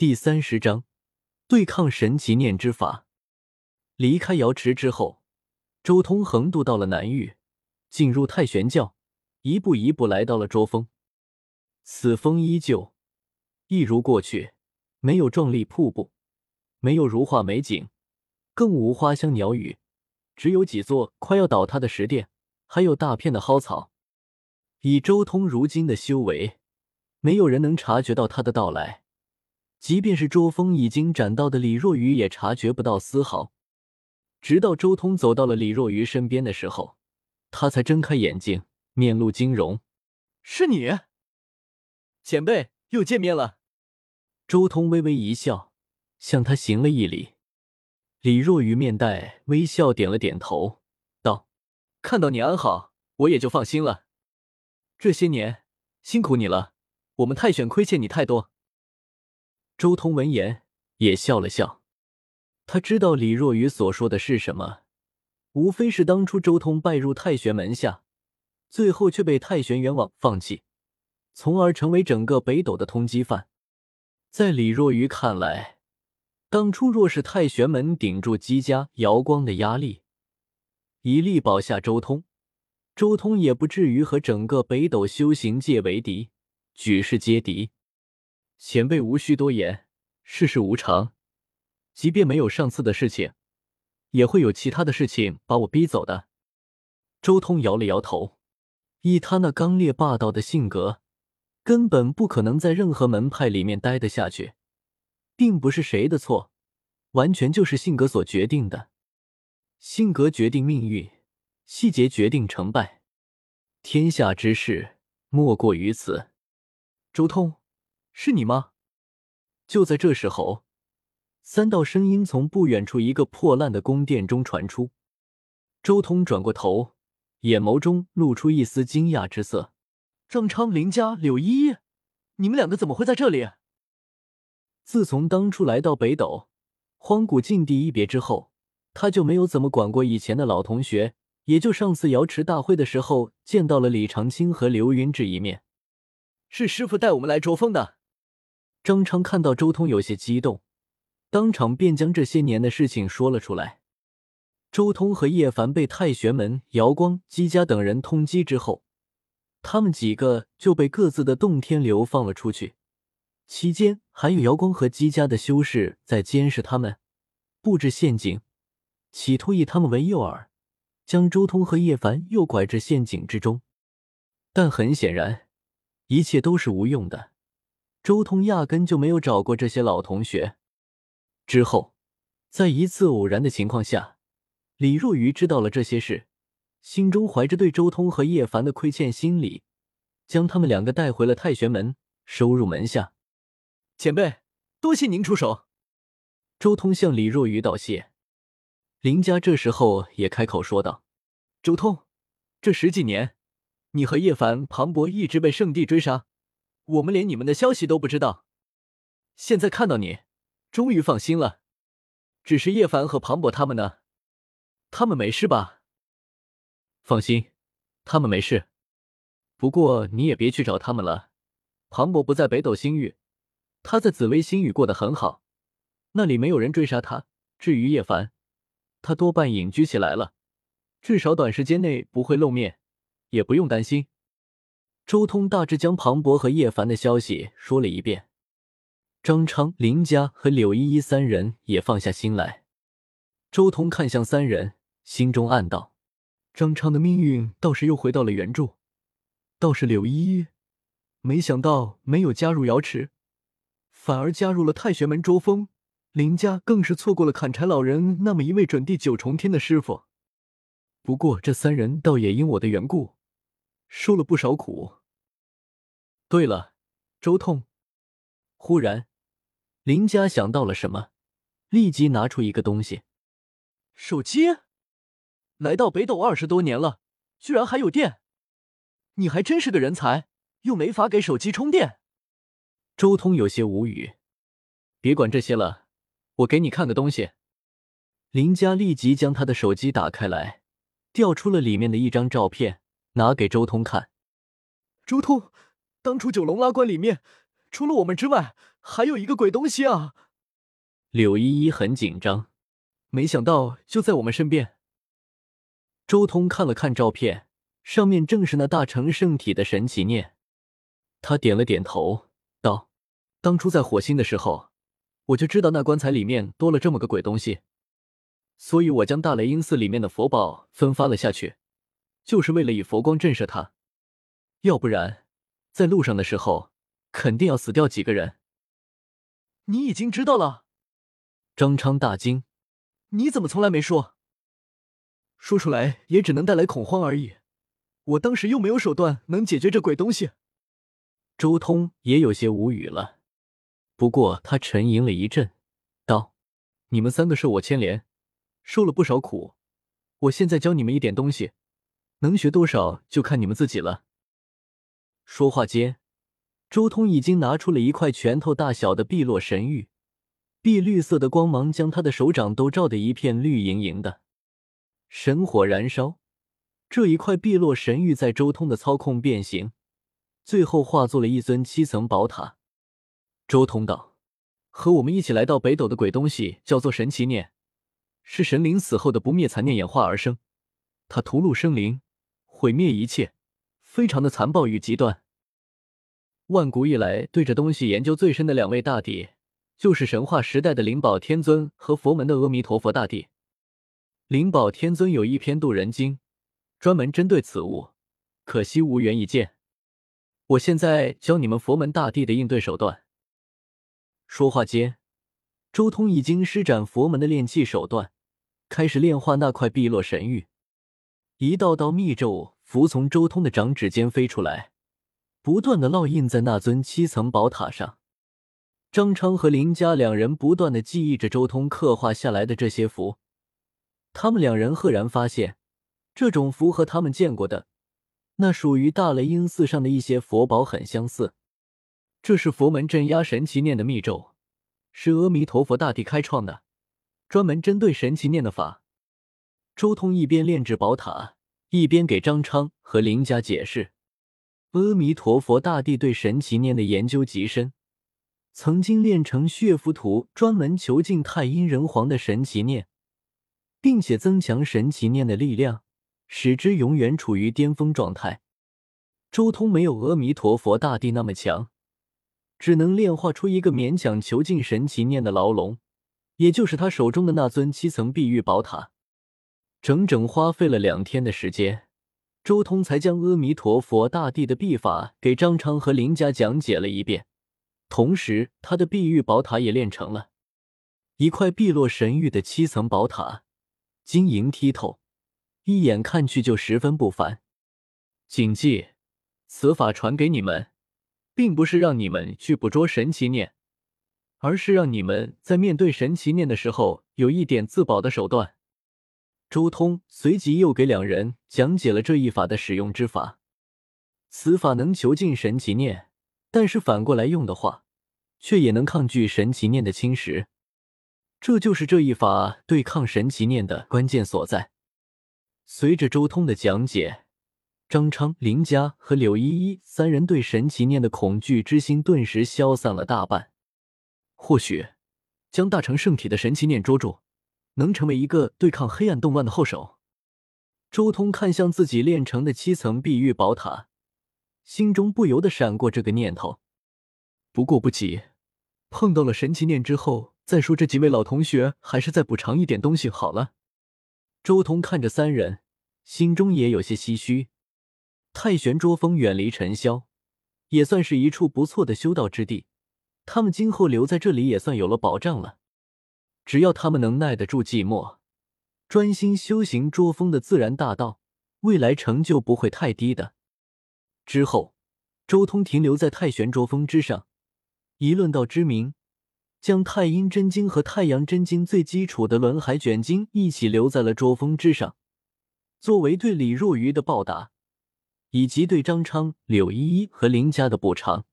第三十章对抗神奇念之法。离开瑶池之后，周通横渡到了南域，进入太玄教，一步一步来到了卓峰。此峰依旧一如过去，没有壮丽瀑布，没有如画美景，更无花香鸟语，只有几座快要倒塌的石殿，还有大片的蒿草。以周通如今的修为，没有人能察觉到他的到来。即便是周峰已经斩到的李若愚也察觉不到丝毫，直到周通走到了李若愚身边的时候，他才睁开眼睛，面露惊容：“是你，前辈，又见面了。”周通微微一笑，向他行了一礼。李若愚面带微笑，点了点头，道：“看到你安好，我也就放心了。这些年辛苦你了，我们太选亏欠你太多。”周通闻言也笑了笑，他知道李若愚所说的是什么，无非是当初周通拜入太玄门下，最后却被太玄元王放弃，从而成为整个北斗的通缉犯。在李若愚看来，当初若是太玄门顶住姬家、瑶光的压力，以力保下周通，周通也不至于和整个北斗修行界为敌，举世皆敌。前辈无需多言，世事无常，即便没有上次的事情，也会有其他的事情把我逼走的。周通摇了摇头，以他那刚烈霸道的性格，根本不可能在任何门派里面待得下去，并不是谁的错，完全就是性格所决定的。性格决定命运，细节决定成败，天下之事莫过于此。周通。是你吗？就在这时候，三道声音从不远处一个破烂的宫殿中传出。周通转过头，眼眸中露出一丝惊讶之色：“张昌、林家、柳依依，你们两个怎么会在这里？”自从当初来到北斗荒古禁地一别之后，他就没有怎么管过以前的老同学。也就上次瑶池大会的时候，见到了李长青和刘云志一面。是师傅带我们来卓峰的。张昌看到周通有些激动，当场便将这些年的事情说了出来。周通和叶凡被太玄门、瑶光、姬家等人通缉之后，他们几个就被各自的洞天流放了出去。期间，还有瑶光和姬家的修士在监视他们，布置陷阱，企图以他们为诱饵，将周通和叶凡诱拐至陷阱之中。但很显然，一切都是无用的。周通压根就没有找过这些老同学。之后，在一次偶然的情况下，李若愚知道了这些事，心中怀着对周通和叶凡的亏欠心理，将他们两个带回了太玄门，收入门下。前辈，多谢您出手。周通向李若愚道谢。林家这时候也开口说道：“周通，这十几年，你和叶凡、庞博一直被圣地追杀。”我们连你们的消息都不知道，现在看到你，终于放心了。只是叶凡和庞博他们呢？他们没事吧？放心，他们没事。不过你也别去找他们了。庞博不在北斗星域，他在紫薇星域过得很好，那里没有人追杀他。至于叶凡，他多半隐居起来了，至少短时间内不会露面，也不用担心。周通大致将庞博和叶凡的消息说了一遍，张昌、林家和柳依依三人也放下心来。周通看向三人，心中暗道：张昌的命运倒是又回到了原著，倒是柳依依，没想到没有加入瑶池，反而加入了太玄门周峰。林家更是错过了砍柴老人那么一位准地九重天的师傅。不过这三人倒也因我的缘故，受了不少苦。对了，周通。忽然，林家想到了什么，立即拿出一个东西。手机。来到北斗二十多年了，居然还有电，你还真是个人才，又没法给手机充电。周通有些无语。别管这些了，我给你看个东西。林家立即将他的手机打开来，调出了里面的一张照片，拿给周通看。周通。当初九龙拉棺里面除了我们之外，还有一个鬼东西啊！柳依依很紧张，没想到就在我们身边。周通看了看照片，上面正是那大成圣体的神奇念。他点了点头，道：“当初在火星的时候，我就知道那棺材里面多了这么个鬼东西，所以我将大雷音寺里面的佛宝分发了下去，就是为了以佛光震慑他。要不然，在路上的时候肯定要死掉几个人。”你已经知道了？张昌大惊：“你怎么从来没说？说出来也只能带来恐慌而已。我当时又没有手段能解决这鬼东西。”周通也有些无语了，不过他沉吟了一阵，道：“你们三个受我牵连，受了不少苦。我现在教你们一点东西，能学多少就看你们自己了。”说话间，周通已经拿出了一块拳头大小的碧落神玉，碧绿色的光芒将他的手掌都照得一片绿莹莹的，神火燃烧。这一块碧落神玉在周通的操控变形。最后化作了一尊七层宝塔。周通道：“和我们一起来到北斗的鬼东西叫做神奇念，是神灵死后的不灭残念演化而生。它屠戮生灵，毁灭一切，非常的残暴与极端。万古以来，对这东西研究最深的两位大帝，就是神话时代的灵宝天尊和佛门的阿弥陀佛大帝。灵宝天尊有一篇渡人经，专门针对此物，可惜无缘一见。”我现在教你们佛门大帝的应对手段。说话间，周通已经施展佛门的炼器手段，开始炼化那块碧落神玉。一道道密咒符从周通的掌指间飞出来，不断的烙印在那尊七层宝塔上。张昌和林家两人不断的记忆着周通刻画下来的这些符，他们两人赫然发现，这种符和他们见过的。那属于大雷音寺上的一些佛宝很相似，这是佛门镇压神奇念的密咒，是阿弥陀佛大帝开创的，专门针对神奇念的法。周通一边炼制宝塔，一边给张昌和林家解释：阿弥陀佛大帝对神奇念的研究极深，曾经炼成血符图，专门囚禁太阴人皇的神奇念，并且增强神奇念的力量。使之永远处于巅峰状态。周通没有阿弥陀佛大帝那么强，只能炼化出一个勉强囚禁神奇念的牢笼，也就是他手中的那尊七层碧玉宝塔。整整花费了两天的时间，周通才将阿弥陀佛大帝的秘法给张昌和林家讲解了一遍，同时他的碧玉宝塔也练成了一块碧落神玉的七层宝塔，晶莹剔透。一眼看去就十分不凡。谨记，此法传给你们，并不是让你们去捕捉神奇念，而是让你们在面对神奇念的时候有一点自保的手段。周通随即又给两人讲解了这一法的使用之法。此法能囚禁神奇念，但是反过来用的话，却也能抗拒神奇念的侵蚀。这就是这一法对抗神奇念的关键所在。随着周通的讲解，张昌、林家和柳依依三人对神奇念的恐惧之心顿时消散了大半。或许，将大成圣体的神奇念捉住，能成为一个对抗黑暗动乱的后手。周通看向自己炼成的七层碧玉宝塔，心中不由得闪过这个念头。不过不急，碰到了神奇念之后再说。这几位老同学还是再补偿一点东西好了。周通看着三人，心中也有些唏嘘。太玄桌峰远离尘嚣，也算是一处不错的修道之地。他们今后留在这里也算有了保障了。只要他们能耐得住寂寞，专心修行捉风的自然大道，未来成就不会太低的。之后，周通停留在太玄桌峰之上，以论道之名。将太阴真经和太阳真经最基础的轮海卷经一起留在了桌峰之上，作为对李若愚的报答，以及对张昌、柳依依和林家的补偿。